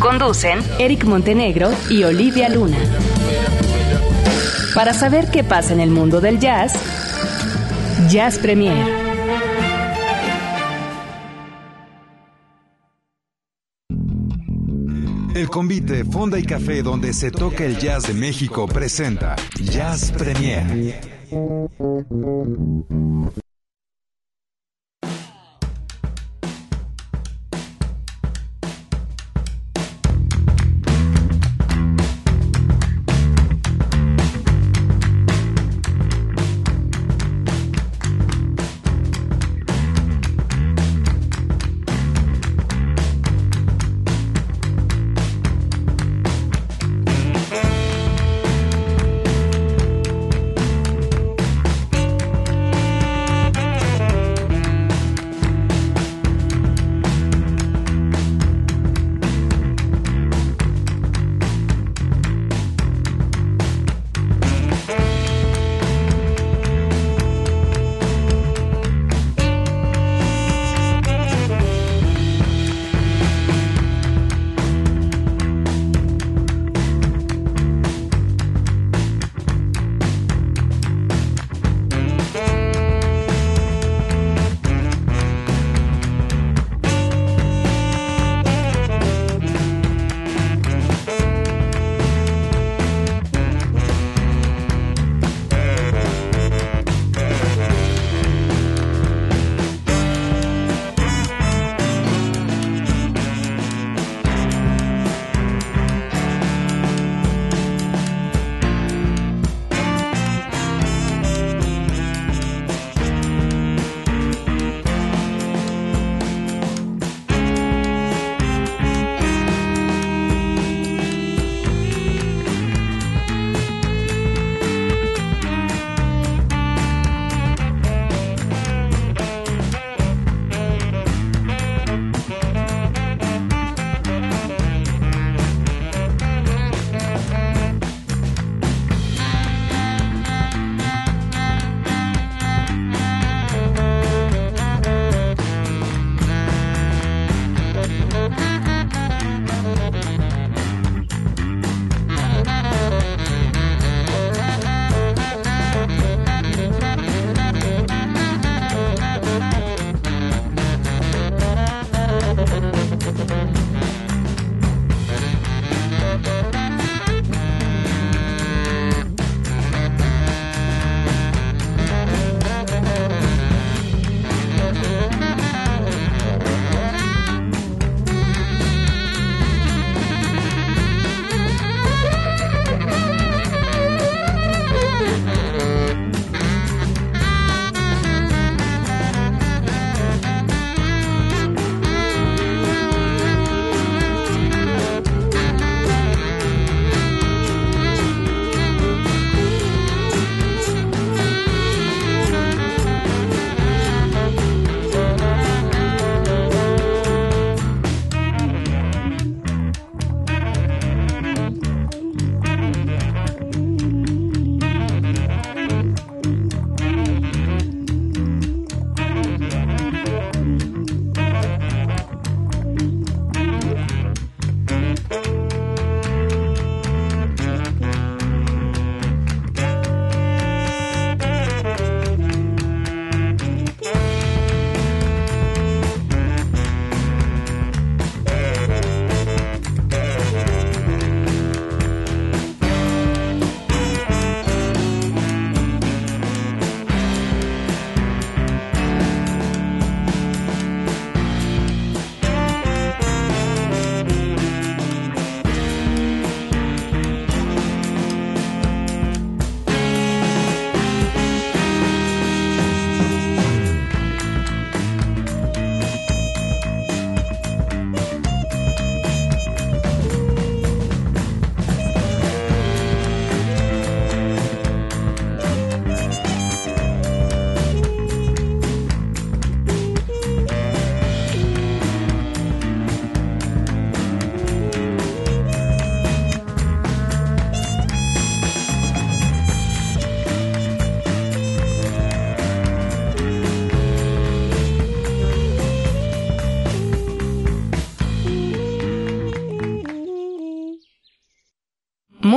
Conducen Eric Montenegro y Olivia Luna. Para saber qué pasa en el mundo del jazz, Jazz Premier. El convite Fonda y Café donde se toca el jazz de México presenta Jazz Premier.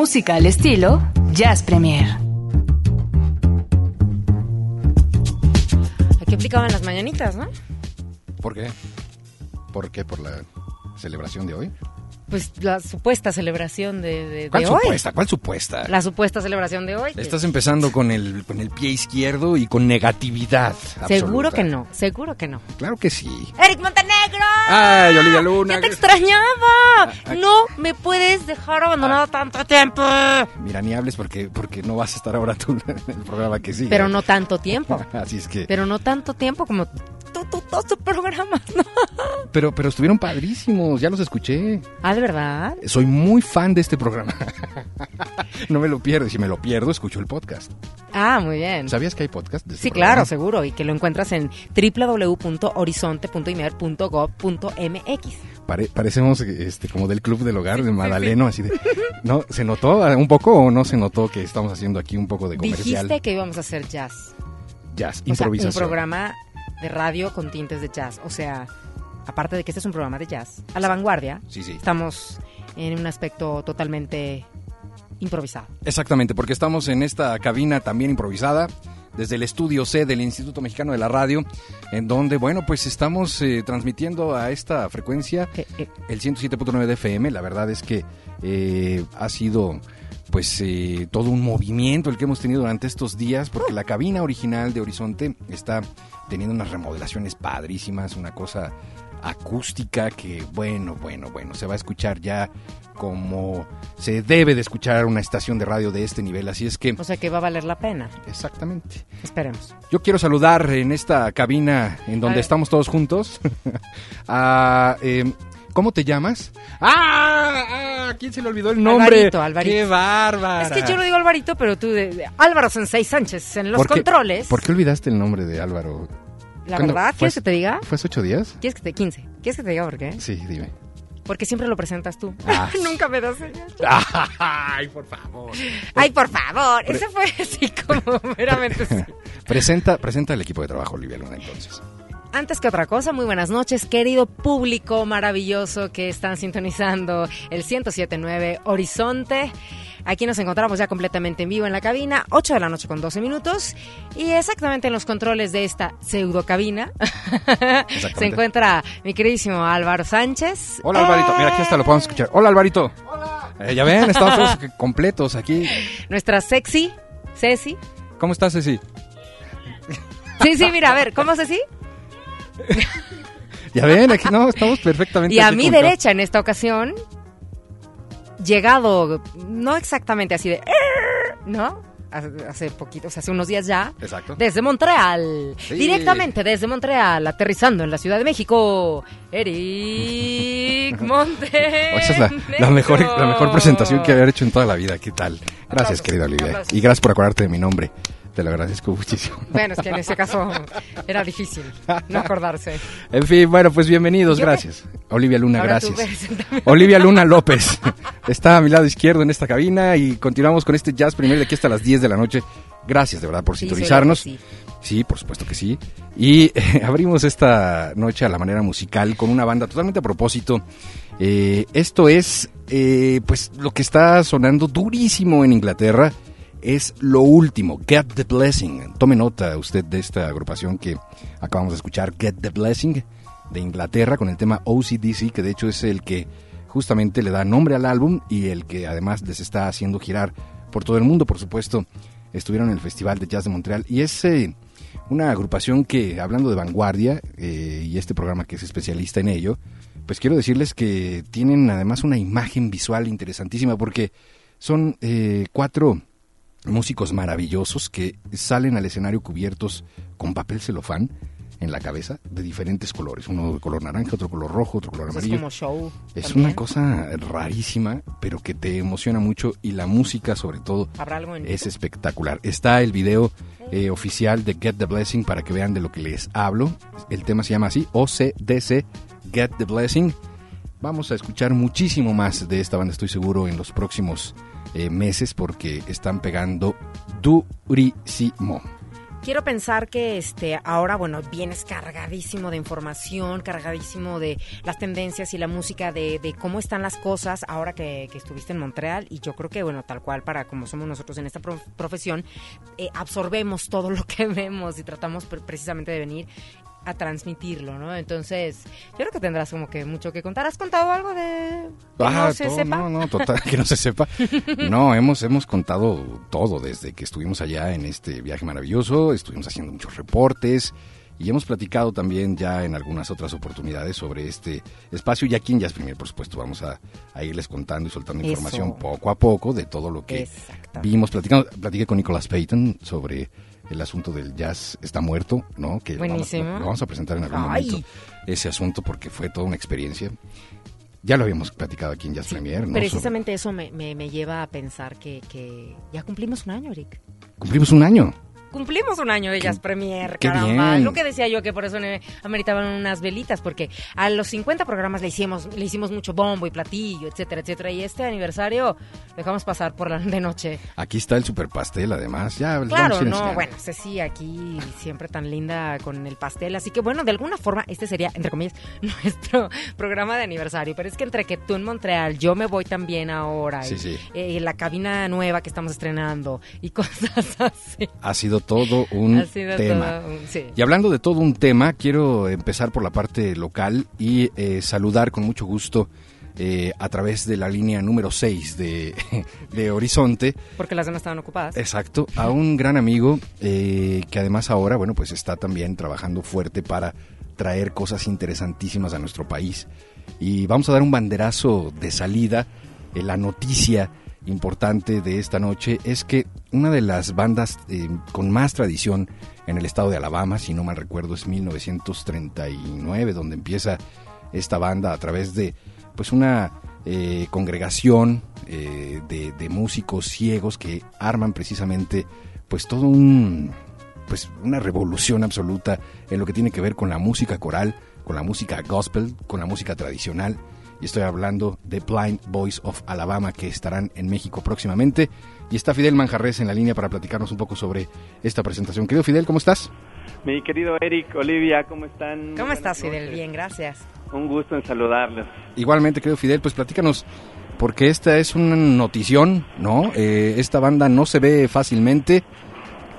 Música al estilo Jazz Premier. Aquí aplicaban las mañanitas, ¿no? ¿Por qué? ¿Por qué? ¿Por la celebración de hoy? Pues la supuesta celebración de, de, ¿Cuál de hoy. supuesta? ¿Cuál supuesta? La supuesta celebración de hoy. Estás empezando con el, con el pie izquierdo y con negatividad. Seguro absoluta. que no, seguro que no. Claro que sí. ¡Eric Montenegro! ¡Ay, Olivia Luna! ¡Ya te extrañaba! ay. No me puedes dejar abandonado tanto tiempo. Mira, ni hables porque, porque no vas a estar ahora tú en el programa que sigue. Pero no tanto tiempo. Así es que... Pero no tanto tiempo como todos tus programas, ¿no? Pero, pero estuvieron padrísimos, ya los escuché. Ah, ¿de verdad? Soy muy fan de este programa. no me lo pierdo. Si me lo pierdo, escucho el podcast. Ah, muy bien. ¿Sabías que hay podcast? de este Sí, programa? claro, seguro. Y que lo encuentras en www.horizonte.imer.gov.mx. Pare- parecemos este, como del club del hogar de Madaleno, así de... ¿No? ¿Se notó un poco o no se notó que estamos haciendo aquí un poco de comercial? Dijiste que íbamos a hacer jazz. Jazz, O sea, improvisación. un programa de radio con tintes de jazz. O sea, aparte de que este es un programa de jazz, a la vanguardia, Sí, sí. estamos en un aspecto totalmente improvisado. Exactamente, porque estamos en esta cabina también improvisada desde el estudio C del Instituto Mexicano de la Radio, en donde, bueno, pues estamos eh, transmitiendo a esta frecuencia Eh, eh, el 107.9 de FM. La verdad es que eh, ha sido pues eh, todo un movimiento el que hemos tenido durante estos días, porque la cabina original de Horizonte está teniendo unas remodelaciones padrísimas, una cosa acústica que, bueno, bueno, bueno, se va a escuchar ya como se debe de escuchar una estación de radio de este nivel, así es que... o sea que va a valer la pena. Exactamente. Esperemos. Yo quiero saludar en esta cabina en donde estamos todos juntos a... eh, ¿Cómo te llamas? ¡Ah! ah, ¿Quién se le olvidó el nombre? Alvarito, Alvarito. ¡Qué bárbara! Es que yo lo digo Alvarito, pero tú de, de Álvaro Sensei Sánchez en los ¿Por qué- controles. ¿Por qué olvidaste el nombre de Álvaro? La ¿Cuándo verdad, ¿quieres que te diga? ¿Fue hace ocho días? ¿Quieres que te 15? ¿Quieres que te diga por qué? Sí, dime. Porque siempre lo presentas tú. Ah. Nunca me das señal. ¡Ay, por favor! Ay, por favor. Ese fue así como meramente sí. Presenta, presenta el equipo de trabajo, Olivia Luna, entonces. Antes que otra cosa, muy buenas noches, querido público maravilloso que están sintonizando el 1079 Horizonte. Aquí nos encontramos ya completamente en vivo en la cabina, 8 de la noche con 12 minutos. Y exactamente en los controles de esta pseudo cabina se encuentra mi queridísimo Álvaro Sánchez. Hola, Alvarito. Mira, aquí hasta lo podemos escuchar. Hola, Alvarito. Hola. ya ven, estamos todos completos aquí. Nuestra sexy, Ceci. ¿Cómo estás, Ceci? Sí, sí, mira, a ver, ¿cómo Ceci? Ya ven, aquí no, estamos perfectamente Y a mi juntos. derecha en esta ocasión, llegado, no exactamente así de, ¿no? Hace, poquito, o sea, hace unos días ya, Exacto. desde Montreal, Sí. directamente desde Montreal, aterrizando en la Ciudad de México, Eric Monte. Oh, esa es la, la mejor, la mejor presentación que haber hecho en toda la vida. ¿Qué tal? Gracias, Aplausos, querida Olivia. aplausos. Y gracias por acordarte de mi nombre. Te lo agradezco muchísimo. Bueno, es que en ese caso era difícil no acordarse. En fin, bueno, pues bienvenidos, Yo- gracias. Olivia Luna, Ahora gracias. Olivia Luna López está a mi lado izquierdo en esta cabina y continuamos con este jazz primero de aquí hasta las 10 de la noche. Gracias de verdad por Sí, sintonizarnos. que Sí, por supuesto que sí. Y eh, abrimos esta noche a la manera musical con una banda totalmente a propósito. Eh, esto es, eh, pues, lo que está sonando durísimo en Inglaterra. Es lo último, Get the Blessing. Tome nota usted de esta agrupación que acabamos de escuchar, Get the Blessing, de Inglaterra, con el tema OCDC, que de hecho es el que justamente le da nombre al álbum y el que además les está haciendo girar por todo el mundo, por supuesto. Estuvieron en el Festival de Jazz de Montreal y es eh, una agrupación que, hablando de vanguardia, eh, y este programa que es especialista en ello, pues quiero decirles que tienen además una imagen visual interesantísima porque son eh, cuatro músicos maravillosos que salen al escenario cubiertos con papel celofán en la cabeza de diferentes colores, uno de color naranja, otro color rojo, otro color es amarillo. como show. Es también. una cosa rarísima, pero que te emociona mucho y la música sobre todo ¿Habrá algo en es espectacular. Está el video eh, oficial de Get the Blessing para que vean de lo que les hablo. El tema se llama así, OCDC, Get the Blessing. Vamos a escuchar muchísimo más de esta banda, estoy seguro, en los próximos eh, meses porque están pegando durísimo. quiero pensar que este ahora, bueno, vienes cargadísimo de información, cargadísimo de las tendencias y la música, de, cómo están las cosas ahora que, estuviste en Montreal. Y yo creo que, bueno, tal cual para como somos nosotros en esta prof- profesión, eh, absorbemos todo lo que vemos y tratamos pre- precisamente de venir a transmitirlo, ¿no? Entonces, yo creo que tendrás como que mucho que contar. ¿Has contado algo de que Ah, no se todo- sepa? No, no, total, que no se sepa. No, hemos, hemos contado todo desde que estuvimos allá en este viaje maravilloso, estuvimos haciendo muchos reportes y hemos platicado también ya en algunas otras oportunidades sobre este espacio y aquí en Jazz Premier, por supuesto, vamos a, a irles contando y soltando Eso. información poco a poco de todo lo que vimos. Platicando, platiqué con Nicolas Payton sobre el asunto del jazz está muerto, ¿no? Que lo vamos- Buenísimo. Lo, vamos a presentar en algún Ay. momento, ese asunto, porque fue toda una experiencia. Ya lo habíamos platicado aquí en Jazz Premier, ¿no? Precisamente eso me, me, me lleva a pensar que, que ya cumplimos un año, Eric. Cumplimos un año. Cumplimos un año Jazz Premier, qué caramba. bien. Lo que decía yo que por eso ameritaban unas velitas, porque a los 50 programas le hicimos, le hicimos mucho bombo y platillo, etcétera, etcétera. Y este aniversario dejamos pasar por la de noche. Aquí está el super pastel, además. Ya Claro, no, bueno, Ceci aquí siempre tan linda con el pastel. Así que bueno, de alguna forma este sería, entre comillas, nuestro programa de aniversario. Pero es que entre que tú en Montreal, yo me voy también ahora. Sí, y, sí. eh, la cabina nueva que estamos estrenando y cosas así. Ha sido todo un Ha sido tema. todo un- sí. Y hablando de todo un tema, quiero empezar por la parte local y eh, saludar con mucho gusto eh, a través de la línea número 6 de, de Horizonte, Porque las demás estaban ocupadas. exacto, a un gran amigo eh, que además ahora, bueno, pues está también trabajando fuerte para traer cosas interesantísimas a nuestro país. Y vamos a dar un banderazo de salida. Eh, la noticia importante de esta noche es que una de las bandas eh, con más tradición en el estado de Alabama, si no mal recuerdo, es 1939, donde empieza esta banda a través de pues una eh, congregación eh, de, de músicos ciegos que arman precisamente pues todo un pues una revolución absoluta en lo que tiene que ver con la música coral, con la música gospel, con la música tradicional. Y estoy hablando de Blind Boys of Alabama que estarán en México próximamente. Y está Fidel Manjarres en la línea para platicarnos un poco sobre esta presentación. Querido Fidel, ¿cómo estás? Mi querido Eric, Olivia, ¿cómo están? ¿Cómo Buenas estás, Fidel? noches. Bien, gracias. Un gusto en saludarlos. Igualmente, querido Fidel, pues platícanos, porque esta es una notición, ¿no? Eh, esta banda no se ve fácilmente,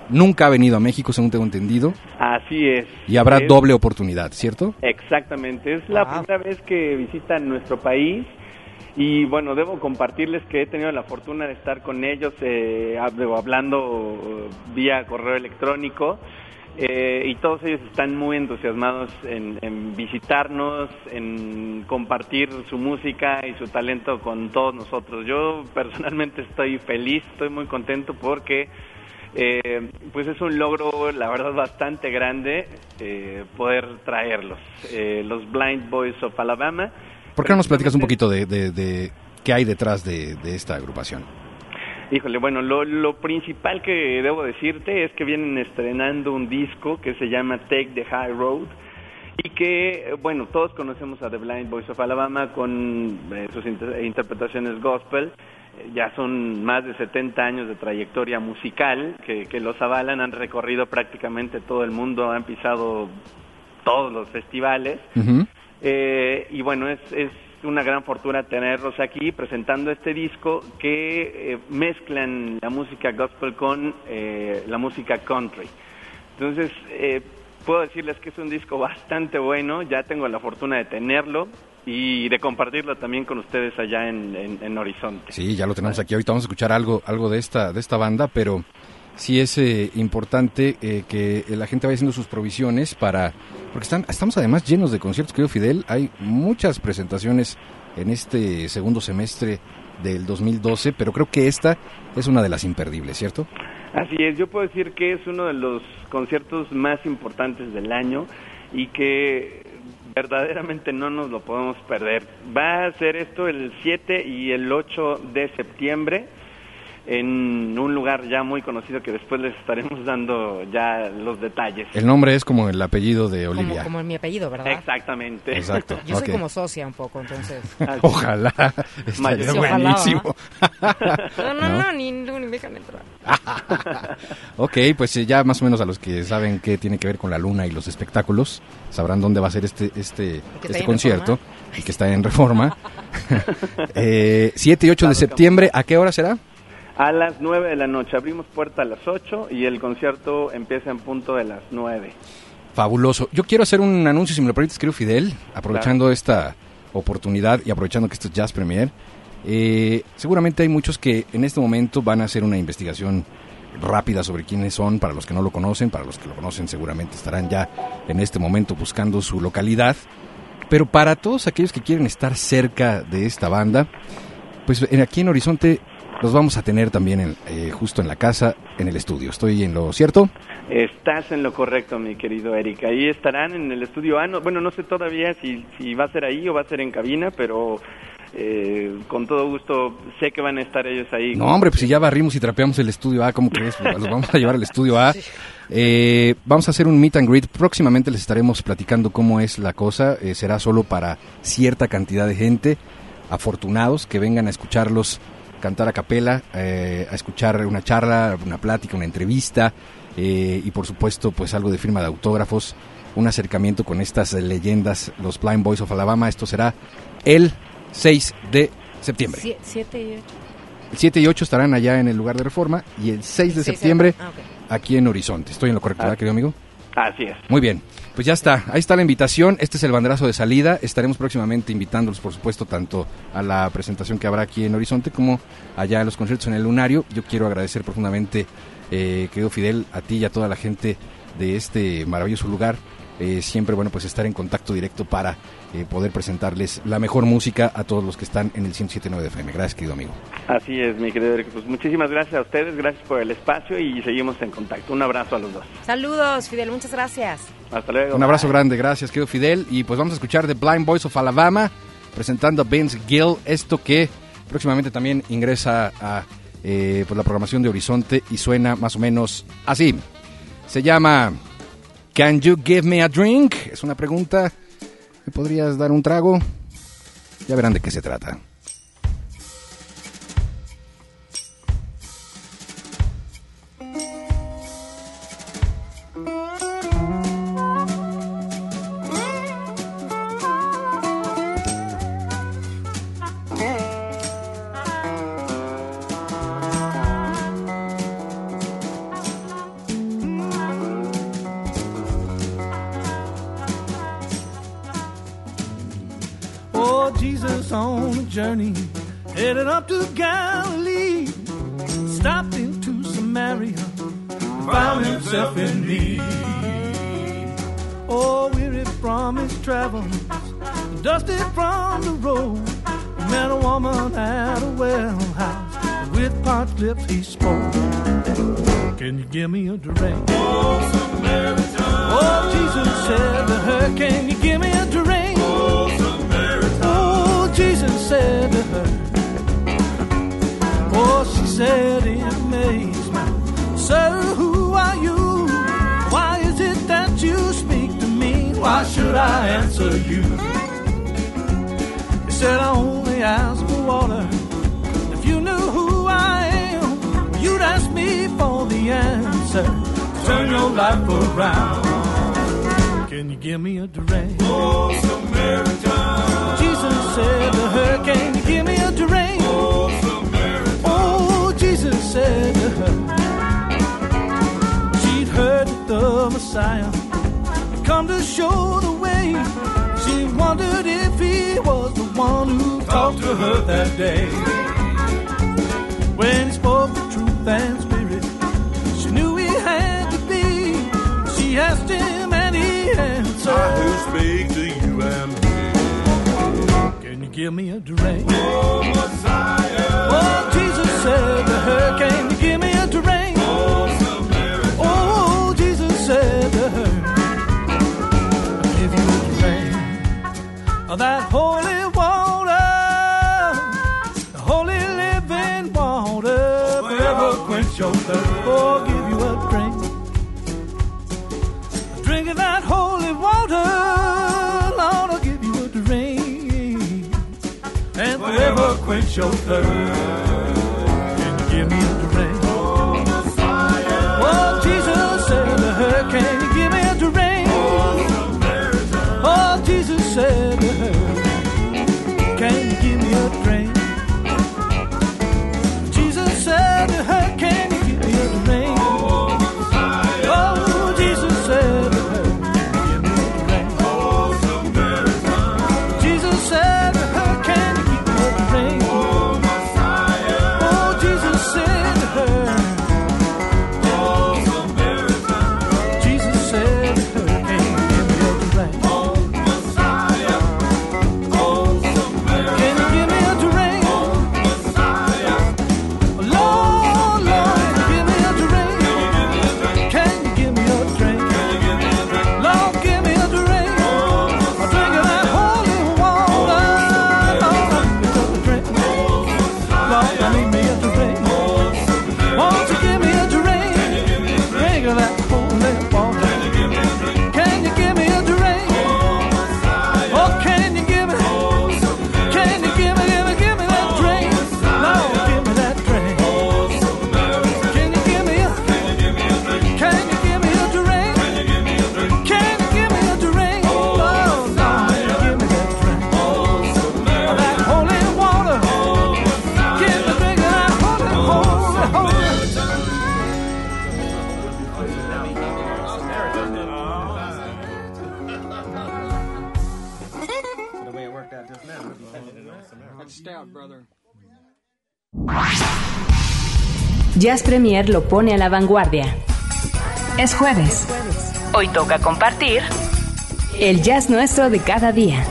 nunca ha venido a México, según tengo entendido, Así es. y habrá Es- doble oportunidad, ¿cierto? Exactamente, es la Wow. primera vez que visitan nuestro país y bueno, debo compartirles que he tenido la fortuna de estar con ellos eh, hab- hablando eh, vía correo electrónico eh, y todos ellos están muy entusiasmados en, en visitarnos, en compartir su música y su talento con todos nosotros. Yo personalmente estoy feliz, estoy muy contento porque eh, pues es un logro, la verdad, bastante grande eh, poder traerlos. Eh, los Blind Boys of Alabama. ¿Por qué no nos platicas un poquito de, de- de qué hay detrás de, de esta agrupación? Híjole, bueno, lo, lo principal que debo decirte es que vienen estrenando un disco que se llama Take the High Road y que, bueno, todos conocemos a The Blind Boys of Alabama con eh, sus inter- interpretaciones gospel. Ya son más de 70 años de trayectoria musical que, que los avalan, han recorrido prácticamente todo el mundo, han pisado todos los festivales. Eh, y bueno, es, es una gran fortuna tenerlos aquí presentando este disco que eh, mezclan la música gospel con eh, la música country. Entonces, eh, puedo decirles que es un disco bastante bueno, ya tengo la fortuna de tenerlo y de compartirlo también con ustedes allá en, en- en Horizonte. Sí, ya lo tenemos aquí. Ahorita vamos a escuchar algo, algo de esta, de esta banda, pero sí es eh, importante eh, que la gente vaya haciendo sus provisiones para, porque están, estamos además llenos de conciertos, querido Fidel. Hay muchas presentaciones en este segundo semestre del 2012, pero creo que esta es una de las imperdibles, ¿cierto? Así es, yo puedo decir que es uno de los conciertos más importantes del año y que verdaderamente no nos lo podemos perder. Va a ser esto el 7 y el 8 de septiembre. En un lugar ya muy conocido que después les estaremos dando ya los detalles. El nombre es como el apellido de Como, Olivia. como mi apellido, ¿verdad? Exactamente. Exacto. Yo soy como socia un poco, entonces. Ojalá. Estaría Sí, ojalá, buenísimo. No, no, ¿No? no, ni, ni me dejan entrar. ok, pues ya más o menos a los que saben qué tiene que ver con la luna y los espectáculos, sabrán dónde va a ser este, este, este concierto y que está en reforma. eh, 7 y 8 de septiembre, ¿a qué hora será? A las 9 de la noche. Abrimos puerta a las 8 y el concierto empieza en punto de las 9. Fabuloso. Yo quiero hacer un anuncio, si me lo permites, querido Fidel, aprovechando esta oportunidad y aprovechando que esto es Jazz Premier. Eh, seguramente hay muchos que en este momento van a hacer una investigación rápida sobre quiénes son, para los que no lo conocen, para los que lo conocen seguramente estarán ya en este momento buscando su localidad. Pero para todos aquellos que quieren estar cerca de esta banda, pues en- aquí en Horizonte los vamos a tener también en, eh, justo en la casa, en el estudio. ¿Estoy en lo cierto? Estás en lo correcto, mi querido Eric. Ahí estarán en el estudio A. No- bueno, no sé todavía si, si va a ser ahí o va a ser en cabina, pero eh, con todo gusto sé que van a estar ellos ahí. No, hombre, pues si ya barrimos y trapeamos el estudio A, ¿cómo crees? Los vamos a llevar al estudio A. Eh, vamos a hacer un meet and greet. Próximamente les estaremos platicando cómo es la cosa. Eh, será solo para cierta cantidad de gente, afortunados, que vengan a escucharlos cantar a capela, eh, a escuchar una charla, una plática, una entrevista eh, y por supuesto pues algo de firma de autógrafos, un acercamiento con estas leyendas, los Blind Boys of Alabama. Esto será el 6 de septiembre. Sie- Siete y ocho. El 7 y 8 estarán allá en el lugar de reforma y el 6 de septiembre Ah, aquí en Horizonte. Estoy en lo correcto, ¿verdad, querido amigo? Así es. Muy bien, pues ya está, ahí está la invitación, este es el banderazo de salida, estaremos próximamente invitándolos, por supuesto, tanto a la presentación que habrá aquí en Horizonte como allá a los conciertos en el Lunario. Yo quiero agradecer profundamente, eh, querido Fidel, a ti y a toda la gente de este maravilloso lugar. Eh, siempre, bueno, pues estar en contacto directo para eh, poder presentarles la mejor música a todos los que están en el 107.9 de FM. Gracias, querido amigo. Así es, mi querido Eric. Pues muchísimas gracias a ustedes, gracias por el espacio y seguimos en contacto. Un abrazo a los dos. Saludos, Fidel, muchas gracias. Hasta luego. Un abrazo Bye. grande, gracias, querido Fidel. Y pues vamos a escuchar The Blind Boys of Alabama presentando a Vince Gill, esto que próximamente también ingresa a eh, pues, la programación de Horizonte y suena más o menos así. Se llama Can You Give Me a Drink? Es una pregunta. ¿Me podrías dar un trago? Ya verán de qué se trata. Headed up to Galilee. Stopped into Samaria, found himself in need. Oh, weary from his travels, dusty from the road. Met a woman at a well house, with parched lips he spoke. Can you give me a drink? Oh, Jesus said to her, Can you give me a drink? Said to her. Oh, she said in amazement, Sir, who are you? Why is it that you speak to me? Why should I answer you? He said, I only ask for water. If you knew who I am, you'd ask me for the answer. Turn your life around. Can you give me a drink? Oh, Samaritan. Said to her, Can you give me a drink? Oh, Jesus said to her, She'd heard the Messiah come to show the way. She wondered if he was the one who talked to her that day. When he spoke the truth and spirit, she knew he had to be. She asked him and he answered, I who give me a drink? Oh, Messiah. Oh, Jesus said to her, Can you give me a drink? Oh, Jesus said to her, I'll give you a drink of oh, that holy water, the holy living water, quench your thirst. Oh, give you a. Drink chauffeur. Jazz Premier lo pone a la vanguardia. Es jueves. Hoy toca compartir el jazz nuestro de cada día.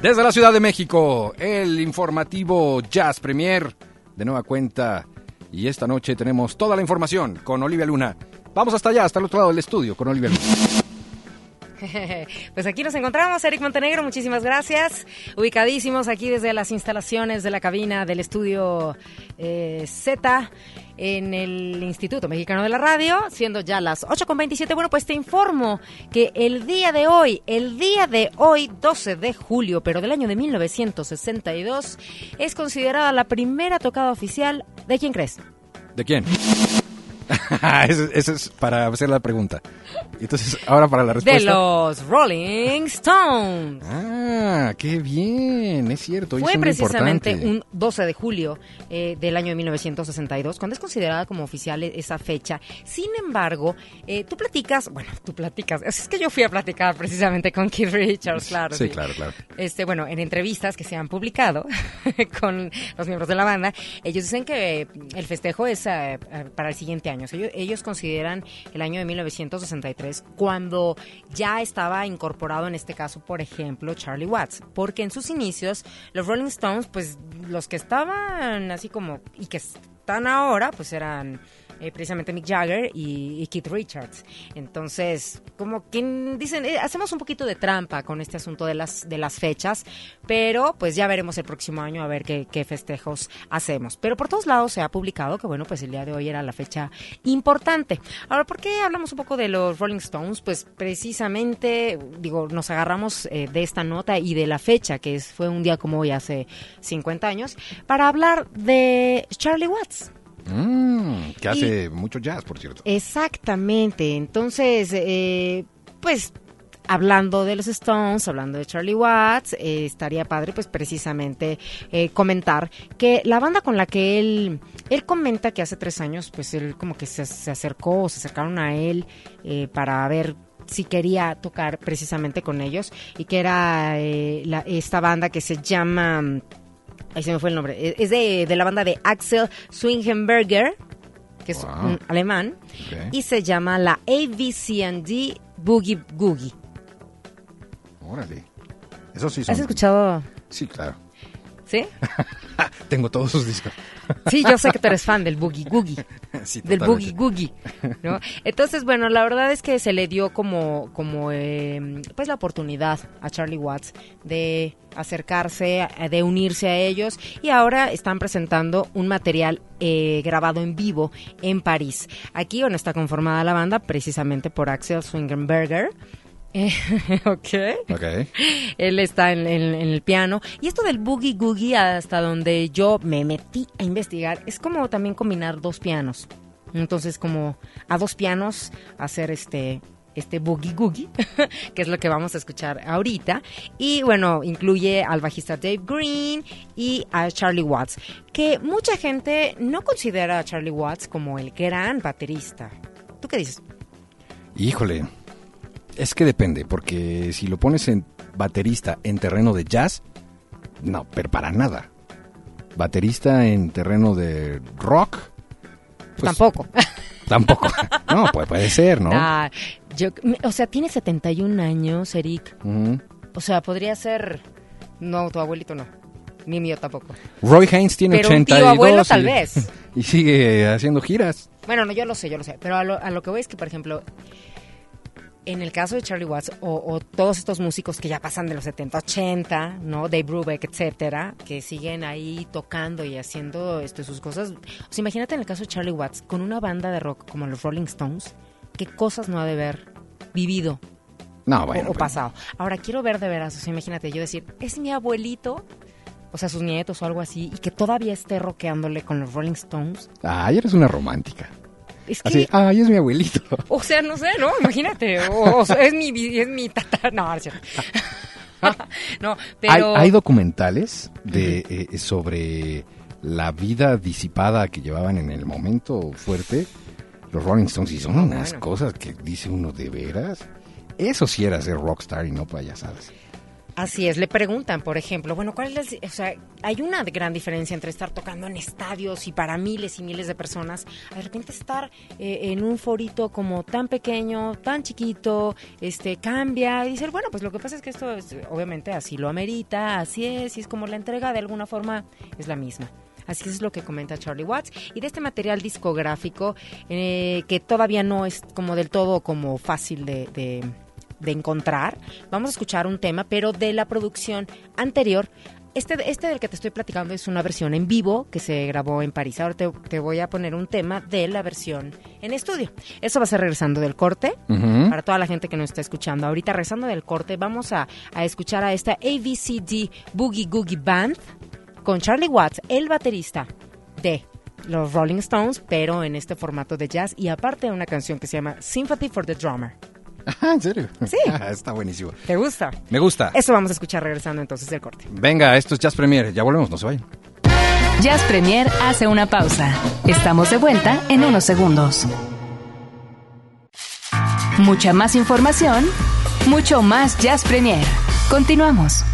Desde la Ciudad de México, el informativo Jazz Premier de nueva cuenta. Y esta noche tenemos toda la información con Olivia Luna. Vamos hasta allá, hasta el otro lado del estudio con Luna. Pues aquí nos encontramos, Eric Montenegro, muchísimas gracias. Ubicadísimos aquí desde las instalaciones de la cabina del estudio eh, Z en el Instituto Mexicano de la Radio, siendo ya las 8.27. Bueno, pues te informo que el día de hoy, el día de hoy, 12 de julio, pero del año de 1962, es considerada la primera tocada oficial de quién crees? ¿De quién? Ese ese es para hacer la pregunta. Entonces, ahora para la De respuesta. los Rolling Stones. Ah, qué bien, es cierto. es Fue precisamente importante. un 12 de julio eh, del año de 1962, cuando es considerada como oficial e- esa fecha. Sin embargo, eh, tú platicas, bueno, tú platicas, es que yo fui a platicar precisamente con Keith Richards, claro. Sí, claro, claro. Este, bueno, en entrevistas que se han publicado con los miembros de la banda, ellos dicen que eh, el festejo es eh, para el siguiente año. O sea, ellos, ellos consideran el año de 1963 cuando ya estaba incorporado en este caso, por ejemplo, Charlie Watts, porque en sus inicios los Rolling Stones, pues los que estaban así como y que están ahora, pues eran eh, precisamente Mick Jagger y, Keith Richards. Entonces, como que dicen, eh, hacemos un poquito de trampa con este asunto de las, de las fechas, pero pues ya veremos el próximo año a ver qué, qué festejos hacemos. Pero por todos lados se ha publicado que, bueno, pues el día de hoy era la fecha importante. Ahora, ¿por qué hablamos un poco de los Rolling Stones? Pues precisamente, digo, nos agarramos eh, de esta nota y de la fecha, que es, fue un día como hoy hace 50 años, para hablar de Charlie Watts. Mm, que hace mucho jazz, por cierto. Exactamente. Entonces, eh, pues hablando de los Stones, hablando de Charlie Watts, eh, estaría padre pues precisamente eh, comentar que la banda con la que él, él comenta que hace tres años pues él como que se, se acercó, se acercaron a él eh, para ver si quería tocar precisamente con ellos y que era eh, la- esta banda que se llama... Ahí se me fue el nombre. Es de, de la banda de Axel Swingenberger, que es Wow. un alemán, y se llama la ABCD Boogie Googie. Órale. Eso sí son... ¿Has escuchado? Sí, claro. ¿Sí? Tengo todos sus discos. Sí, yo sé que tú eres fan del Boogie Googie. Sí, del. Boogie Googie, ¿no? Entonces, bueno, la verdad es que se le dio como, como eh, pues la oportunidad a Charlie Watts de acercarse, a- de unirse a ellos y ahora están presentando un material eh, grabado en vivo en París. Aquí, bueno, está conformada la banda precisamente por Axel Swingenberger. Eh, ok. Ok. Él está en, en- en el piano. Y esto del boogie googie, hasta donde yo me metí a investigar, es como también combinar dos pianos. Entonces, como a dos pianos hacer este este boogie googie, que es lo que vamos a escuchar ahorita. Y bueno, incluye al bajista Dave Green y a Charlie Watts, que mucha gente no considera a Charlie Watts como el gran baterista. ¿Tú qué dices? Híjole, es que depende, porque si lo pones en baterista en terreno de jazz, no, pero para nada. Baterista en terreno de rock, pues, Tampoco. Tampoco. No, puede, puede ser, ¿no? Ah, yo, o sea, tiene 71 años, Eric. O sea, podría ser... No, tu abuelito no. Ni mío tampoco. Roy Haynes tiene Pero un 82 tío abuelo, y- tal vez. Y sigue haciendo giras. Bueno, no, yo lo sé, yo lo sé. Pero a lo, a lo que voy es que, por ejemplo, en el caso de Charlie Watts o, o todos estos músicos que ya pasan de los 70, 80, ¿no? Dave Brubeck, etcétera, que siguen ahí tocando y haciendo este, sus cosas. O sea, imagínate en el caso de Charlie Watts, con una banda de rock como los Rolling Stones, qué cosas no ha de haber vivido No, o- bueno. o, pasado. Ahora quiero ver de veras, o sea, imagínate yo decir, es mi abuelito, o sea, sus nietos o algo así, y que todavía esté rockeándole con los Rolling Stones. Ay, eres una romántica. Es que, Así, ay, es mi abuelito. o sea, no sé, ¿no? Imagínate, o, o sea, es mi, es mi tata, no, no no, pero... Hay, hay documentales de, eh, sobre la vida disipada que llevaban en el momento fuerte los Rolling Stones y son unas bueno. cosas que dice uno de veras. Eso sí era ser rockstar y no payasadas. Así es, le preguntan, por ejemplo, bueno, ¿cuál es o sea, hay una gran diferencia entre estar tocando en estadios y para miles y miles de personas, de repente estar eh, en un forito como tan pequeño, tan chiquito, este, cambia y decir, bueno, pues lo que pasa es que esto es, obviamente así lo amerita, así es, y es como la entrega de alguna forma es la misma. Así es lo que comenta Charlie Watts. Y de este material discográfico, eh, que todavía no es como del todo como fácil de, de- de encontrar, vamos a escuchar un tema, pero de la producción anterior. Este, este del que te estoy platicando es una versión en vivo que se grabó en París. Ahora te, te voy a poner un tema de la versión en estudio. Eso va a ser regresando del corte. Para toda la gente que nos está escuchando. Ahorita regresando del corte, vamos a, a escuchar a esta ABCD Boogie Googie Band con Charlie Watts, el baterista de los Rolling Stones, pero en este formato de jazz y aparte una canción que se llama Sympathy for the Drummer. Ah, ¿En serio? Sí. Está buenísimo. ¿Te gusta? Me gusta. Eso vamos a escuchar regresando entonces del corte. Venga, esto es Jazz Premier. Ya volvemos, no se vayan. Jazz Premier hace una pausa. Estamos de vuelta en unos segundos. Mucha más información, mucho más Jazz Premier. Continuamos.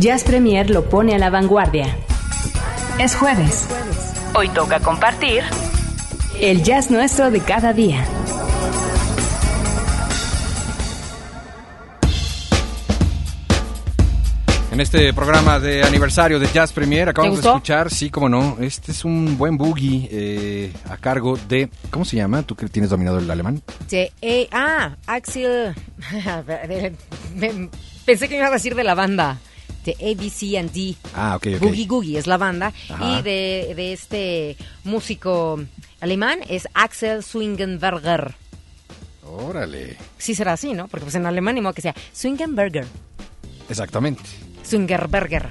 Jazz Premier lo pone a la vanguardia. Es jueves. Hoy toca compartir el jazz nuestro de cada día. En este programa de aniversario de Jazz Premier acabamos de escuchar, sí, como no, este es un buen boogie eh, a cargo de, ¿cómo se llama? ¿Tú que tienes dominado el alemán? De- eh, ah, Axel. Pensé que me iba a decir de la banda. De ABCD. Ah, ok, ok. Boogie Googie es la banda. Ajá. Y de, de este músico alemán es Axel Swingenberger. Órale, Sí será así, ¿no? Porque pues en alemán ni modo que sea Swingenberger. exactamente. Swingerberger.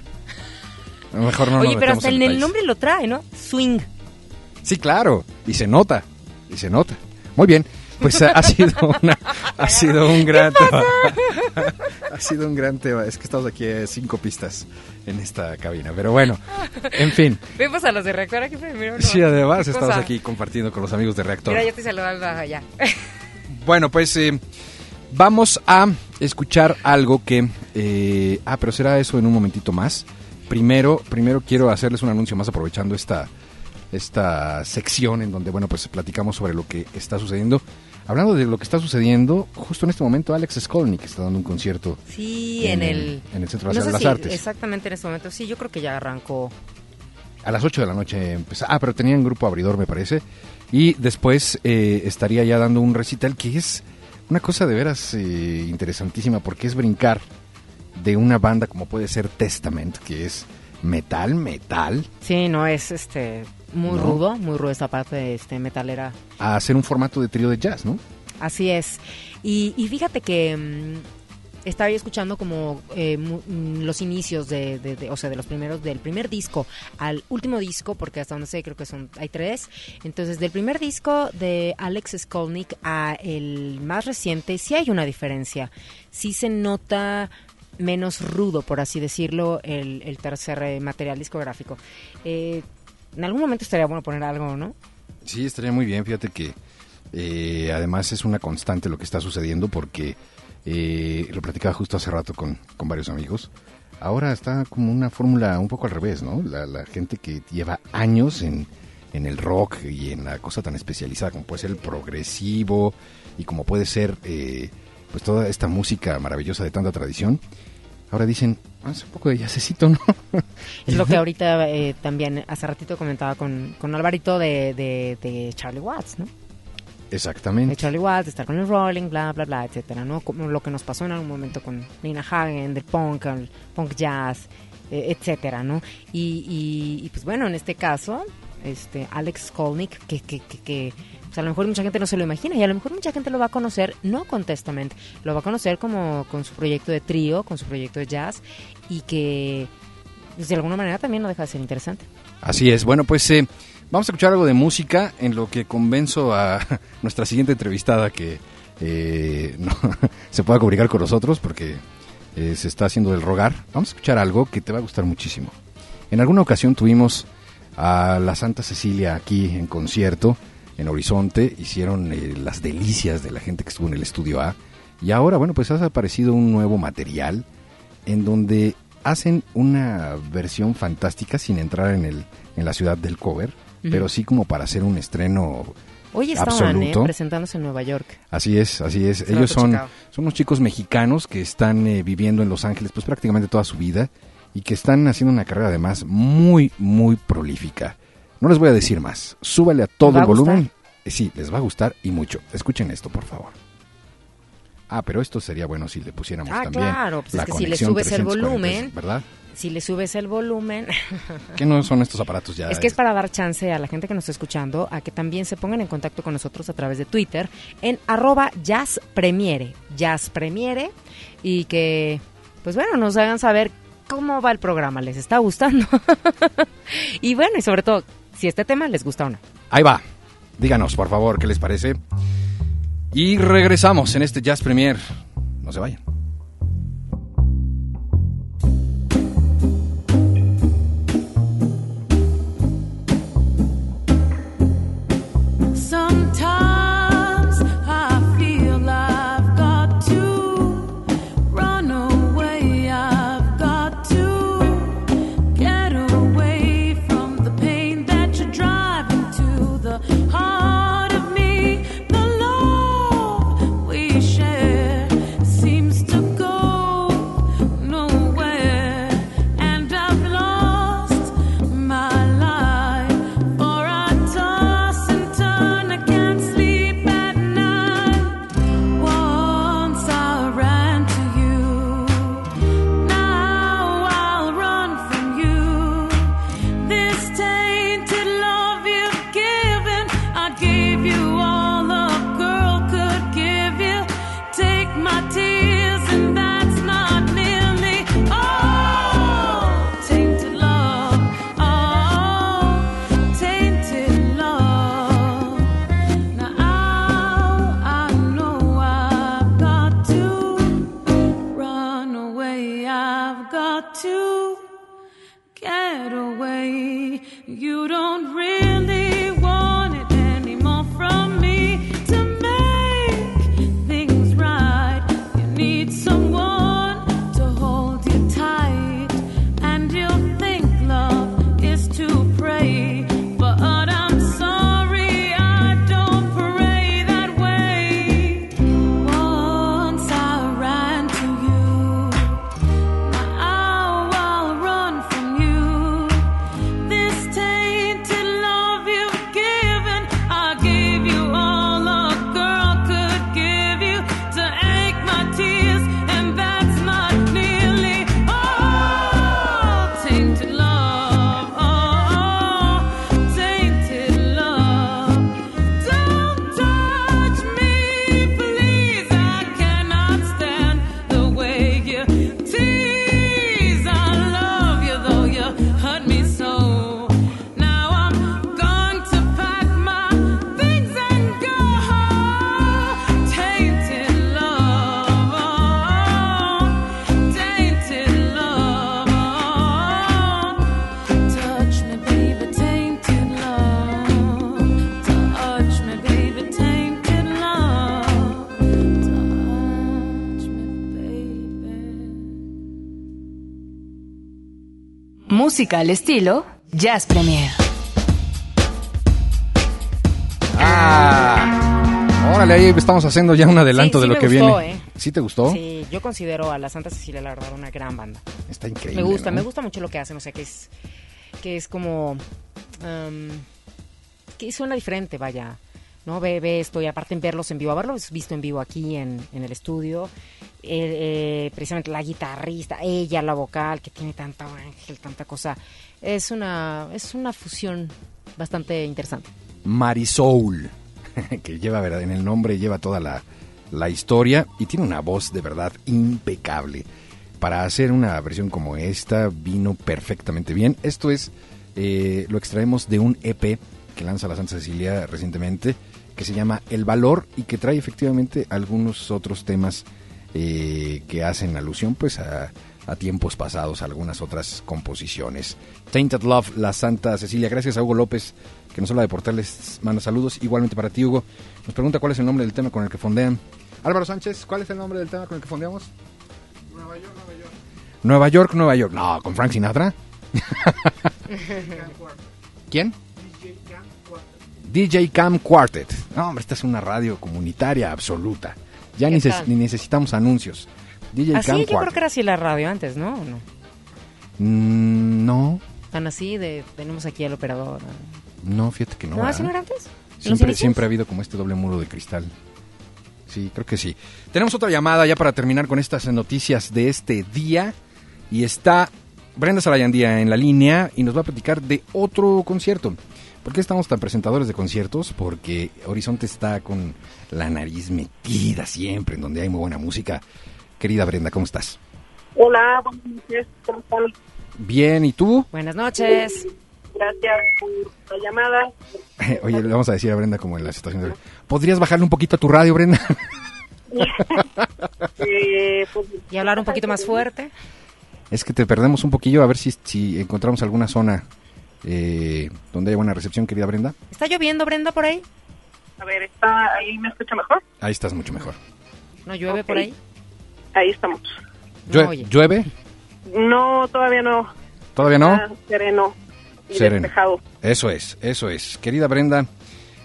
Mejor no Oye, nos pero hasta en el nombre lo trae, ¿no? Swing. Sí, claro, y se nota, y se nota. Muy bien, pues ha, ha sido una, ha sido un gran tema. ha sido un gran tema. Es que estamos aquí cinco pistas en esta cabina, pero bueno, en fin. Vemos a los de reactor aquí primero. ¿no? Sí, además estamos cosa. aquí compartiendo con los amigos de Reactor. Mira, yo estoy saludando allá. Bueno, pues eh, vamos a escuchar algo que... eh, ah, pero será eso en un momentito más. Primero, primero quiero hacerles un anuncio más aprovechando esta, esta sección en donde, bueno, pues platicamos sobre lo que está sucediendo. Hablando de lo que está sucediendo, justo en este momento Alex Skolnick está dando un concierto Sí, En en, el- en el Centro no de las si Artes. Exactamente en este momento. Sí, yo creo que ya arrancó. a las 8 de la noche. empeza- Ah, pero tenían grupo abridor, me parece. Y después eh, estaría ya dando un recital que es una cosa de veras eh, interesantísima porque es brincar de una banda como puede ser Testament, que es metal, metal, Sí, no, es este muy ¿No? rudo, muy rudo esta parte este, metalera. a hacer un formato de trío de jazz, ¿no? Así es. Y, y fíjate que mm, estaba yo escuchando como eh, mm, los inicios de, de- de- o sea, de los primeros, del primer disco al último disco, porque hasta donde sé creo que son, hay tres. Entonces, del primer disco de Alex Skolnick a el más reciente, sí hay una diferencia. Sí se nota menos rudo, por así decirlo, el, el tercer eh, material discográfico. Eh, en algún momento estaría bueno poner algo, ¿no? Sí, estaría muy bien. Fíjate que eh, además es una constante lo que está sucediendo porque eh, lo platicaba justo hace rato con, con varios amigos. Ahora está como una fórmula un poco al revés, ¿no? La, gente que lleva años en, en el rock y en la cosa tan especializada como puede ser el progresivo y como puede ser eh, pues toda esta música maravillosa de tanta tradición. Ahora dicen, haz un poco de jazzecito, ¿no? Es lo que ahorita eh, también hace ratito comentaba con, con Alvarito de, de, de Charlie Watts, ¿no? De Exactamente. Charlie Watts, de estar con el Rolling, bla, bla, bla, etcétera, ¿no? Como lo que nos pasó en algún momento con Nina Hagen, del punk, el punk jazz, eh, etcétera, ¿no? Y, y, y, pues bueno, en este caso, este Alex Skolnick, que, que, que, que, a lo mejor mucha gente no se lo imagina y a lo mejor mucha gente lo va a conocer no con Testament, lo va a conocer como con su proyecto de trío, con su proyecto de jazz y que pues, de alguna manera también no deja de ser interesante. Así es. Bueno, pues eh, vamos a escuchar algo de música en lo que convenzo a nuestra siguiente entrevistada que eh, se pueda comunicar con nosotros porque eh, se está haciendo del rogar. Vamos a escuchar algo que te va a gustar muchísimo. En alguna ocasión tuvimos a la Santa Cecilia aquí en concierto en Horizonte. Hicieron eh, las delicias de la gente que estuvo en el estudio A. Y ahora, bueno, pues ha aparecido un nuevo material en donde hacen una versión fantástica sin entrar en el en la ciudad del cover, pero sí como para hacer un estreno Hoy estaban ¿eh? presentándose en Nueva York. Así es, así es. Ellos son, son unos chicos mexicanos que están eh, viviendo en Los Ángeles pues prácticamente toda su vida y que están haciendo una carrera además muy, muy prolífica. No les voy a decir más. Súbale a todo ¿Va el volumen. Eh, Sí, les va a gustar y mucho. Escuchen esto, por favor. Ah, pero esto sería bueno si le pusiéramos Ah, también claro, pues la es que si le subes el 346, volumen. ¿verdad? Si le subes el volumen, ¿Qué no son estos aparatos ya? es que es para dar chance a la gente que nos está escuchando a que también se pongan en contacto con nosotros a través de Twitter en arroba jazzpremiere, jazzpremiere, y que, pues bueno, nos hagan saber cómo va el programa, les está gustando. y bueno, y sobre todo, si este tema les gusta o no. Ahí va. Díganos, por favor, qué les parece. Y regresamos en este Jazz Premier. No se vayan. Música al estilo Jazz Premier. Ah, órale, ahí estamos haciendo ya un adelanto Sí, de sí lo me que gustó, viene. ¿eh? ¿Sí te gustó? Sí, yo considero a la Santa Cecilia, la verdad, una gran banda. Está increíble. Me gusta, ¿no? me gusta mucho lo que hacen, o sea, que es, que es como, am, que suena diferente, vaya, ¿no? Ve, esto y aparte en verlos en vivo, haberlos visto en vivo aquí en, en el estudio, eh, eh, precisamente la guitarrista, ella, la vocal, que tiene tanta ángel, tanta cosa, es una, es una fusión bastante interesante. Marisoul, que lleva, ¿verdad? En el nombre lleva toda la, la historia y tiene una voz de verdad impecable. Para hacer una versión como esta vino perfectamente bien. Esto es, eh, lo extraemos de un EP que lanza la Santa Cecilia recientemente, que se llama El Valor y que trae efectivamente algunos otros temas eh, que hacen alusión pues a, a tiempos pasados, a algunas otras composiciones. Tainted Love, la Santa Cecilia. Gracias a Hugo López, que nos habla de portales, manda saludos. Igualmente para ti, Hugo. Nos pregunta cuál es el nombre del tema con el que fondean. Álvaro Sánchez, ¿cuál es el nombre del tema con el que fondeamos? Nueva York, Nueva York. Nueva York, Nueva York. No, con Frank Sinatra. ¿Quién? DJ Cam Quartet. No, hombre, esta es una radio comunitaria absoluta. Ya ¿Qué ni, necesitamos anuncios. DJ Así Cam yo creo que era así la radio antes, ¿no? ¿O no? Mm, no, Tan así de, tenemos aquí al operador. no, fíjate que no. ¿No, así no era antes? ¿En los Siempre, siempre ha habido como este doble muro de cristal. Sí, creo que sí. Tenemos otra llamada ya para terminar con estas noticias de este día. Y está Brenda Salayandía en la línea y nos va a platicar de otro concierto. ¿Por qué estamos tan presentadores de conciertos? Porque Horizonte está con la nariz metida siempre en donde hay muy buena música. Querida Brenda, ¿cómo estás? Hola, buenas noches, ¿cómo están? Bien, ¿y tú? Buenas noches. Gracias por la llamada. Oye, le vamos a decir a Brenda como en la situación de... ¿Podrías bajarle un poquito a tu radio, Brenda? Eh, pues, Y hablar un poquito más fuerte. Es que te perdemos un poquillo, a ver si, si encontramos alguna zona eh, donde haya buena recepción, querida Brenda. ¿Está lloviendo, Brenda, por ahí? a ver, ¿está ahí me escucha mejor? Ahí estás mucho mejor. ¿No llueve por ahí? Ahí estamos. Llue-. ¿Llueve? No, todavía no. ¿Todavía no? Sereno y Sereno. despejado. Eso es, eso es. Querida Brenda,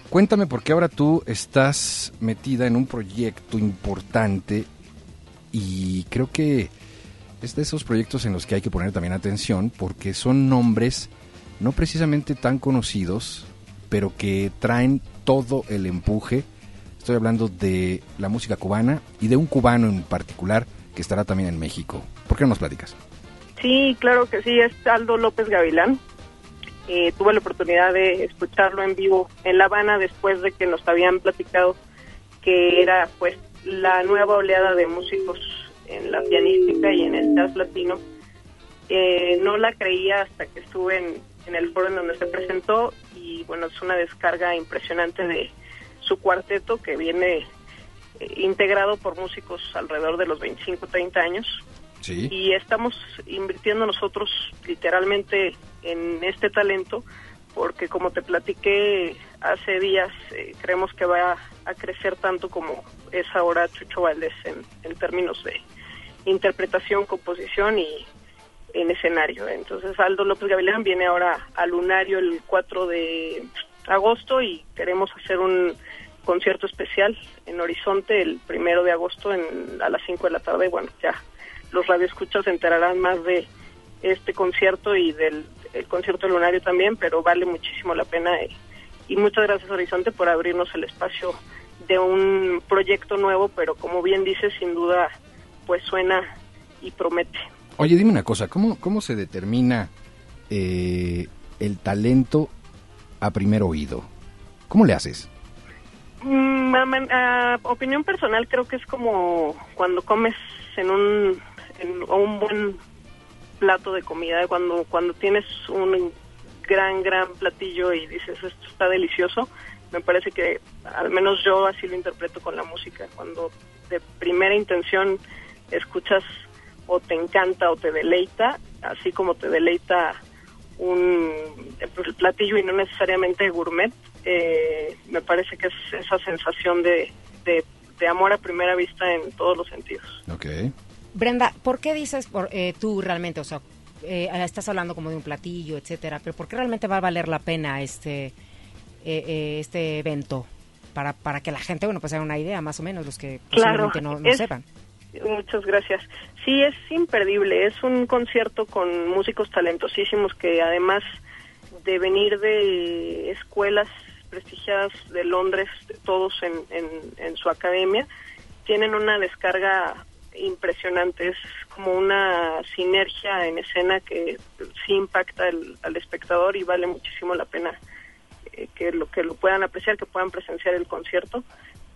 cuéntame por qué ahora tú estás metida en un proyecto importante y creo que es de esos proyectos en los que hay que poner también atención porque son nombres no precisamente tan conocidos, pero que traen todo el empuje. Estoy hablando de la música cubana y de un cubano en particular que estará también en México. ¿Por qué no nos platicas? Sí, claro que sí, es Aldo López Gavilán. Eh, tuve la oportunidad de escucharlo en vivo en La Habana después de que nos habían platicado que era pues la nueva oleada de músicos en la pianística y en el jazz latino. Eh, no la creía hasta que estuve en, en el foro en donde se presentó y bueno, es una descarga impresionante de su cuarteto que viene eh, integrado por músicos alrededor de los 25, 30 años Sí. y estamos invirtiendo nosotros literalmente en este talento porque como te platiqué hace días, eh, creemos que va a crecer tanto como es ahora Chucho Valdés en, en términos de interpretación, composición y en escenario. Entonces Aldo López Gavilán viene ahora al Lunario el 4 de agosto y queremos hacer un concierto especial en Horizonte el primero de agosto en, a las 5 de la tarde. Bueno, ya los radioescuchas se enterarán más de este concierto y del el concierto lunario también, pero vale muchísimo la pena. eh, y muchas gracias Horizonte por abrirnos el espacio de un proyecto nuevo, pero como bien dices, sin duda, pues suena y promete. Oye, dime una cosa, ¿cómo, cómo se determina eh, el talento a primer oído? ¿Cómo le haces? Mm, a opinión personal, creo que es como cuando comes en un, en un buen plato de comida, cuando, cuando tienes un gran, gran platillo y dices esto está delicioso, me parece que al menos yo así lo interpreto con la música, cuando de primera intención escuchas o te encanta o te deleita, así como te deleita un pues, platillo y no necesariamente gourmet, eh, me parece que es esa sensación de, de, de amor a primera vista en todos los sentidos. Ok. Brenda, ¿por qué dices por, eh, tú realmente, o sea, eh, estás hablando como de un platillo, etcétera, pero ¿por qué realmente va a valer la pena este eh, eh, este evento? Para, para que la gente, bueno, pues haga una idea, más o menos, los que Claro, posiblemente no, no es- sepan. Muchas gracias. Sí, es imperdible. Es un concierto con músicos talentosísimos que además de venir de escuelas prestigiadas de Londres, todos en, su academia, tienen una descarga impresionante. Es como una sinergia en escena que sí impacta al espectador y vale muchísimo la pena eh, que lo que lo puedan apreciar, que puedan presenciar el concierto,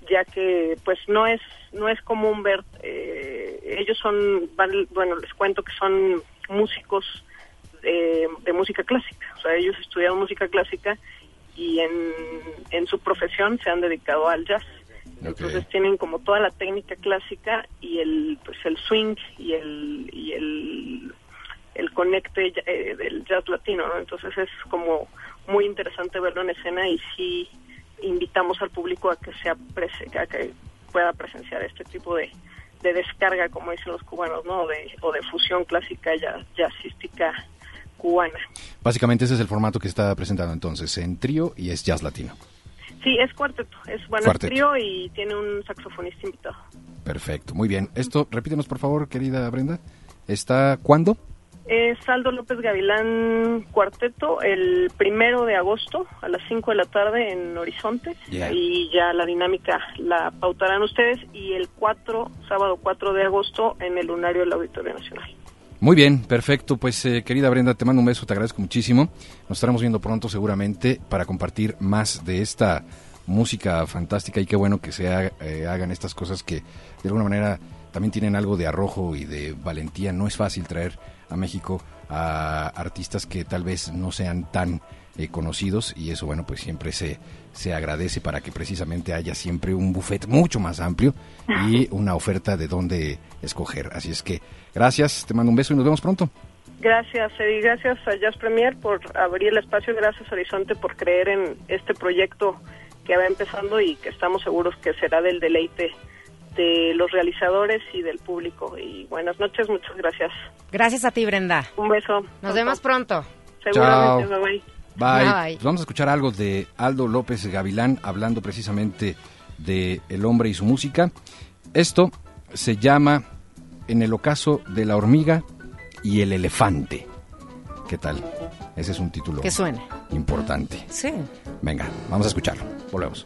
ya que pues no es no es común ver eh, ellos son van- bueno les cuento que son músicos de, de música clásica, o sea ellos estudiaron música clásica y en, en su profesión se han dedicado al jazz. Entonces tienen como toda la técnica clásica y el pues el swing y el y el el conecte eh, del jazz latino, ¿no? Entonces es como muy interesante verlo en escena y sí invitamos al público a que sea a que pueda presenciar este tipo de, de descarga, como dicen los cubanos, ¿no? De, o de fusión clásica jazzística cubana. Básicamente ese es el formato que está presentando entonces en trío y es jazz latino. Sí, es cuarteto, es bueno, Cuarteto. es trío y tiene un saxofonista invitado. Perfecto, muy bien. Esto, repítenos por favor, querida Brenda. ¿Está cuándo? Es Aldo López Gavilán Cuarteto el primero de agosto a las 5 de la tarde en Horizonte. Yeah. Y ya la dinámica la pautarán ustedes. Y el 4, sábado 4 de agosto en el Lunario del Auditorio Nacional. Muy bien, perfecto. Pues eh, querida Brenda, te mando un beso, te agradezco muchísimo. Nos estaremos viendo pronto seguramente para compartir más de esta música fantástica y qué bueno que se eh, hagan estas cosas que de alguna manera también tienen algo de arrojo y de valentía. No es fácil traer a México a artistas que tal vez no sean tan eh, conocidos y eso bueno pues siempre se, se agradece para que precisamente haya siempre un buffet mucho más amplio y una oferta de dónde escoger. Así es que gracias, te mando un beso y nos vemos pronto. Gracias, Eddie. Gracias a Jazz Premier por abrir el espacio. Gracias, Horizonte, por creer en este proyecto que va empezando y que estamos seguros que será del deleite de los realizadores y del público. Y buenas noches, muchas gracias. Gracias a ti, Brenda. Un beso. Nos vemos pronto. Seguramente, Chao. bye bye. Bye. Bye. Pues vamos a escuchar algo de Aldo López Gavilán hablando precisamente de el hombre y su música. Esto se llama En el ocaso de la hormiga y el elefante. ¿Qué tal? Ese es un título Que suene. importante. Sí. Venga, vamos a escucharlo. Volvemos.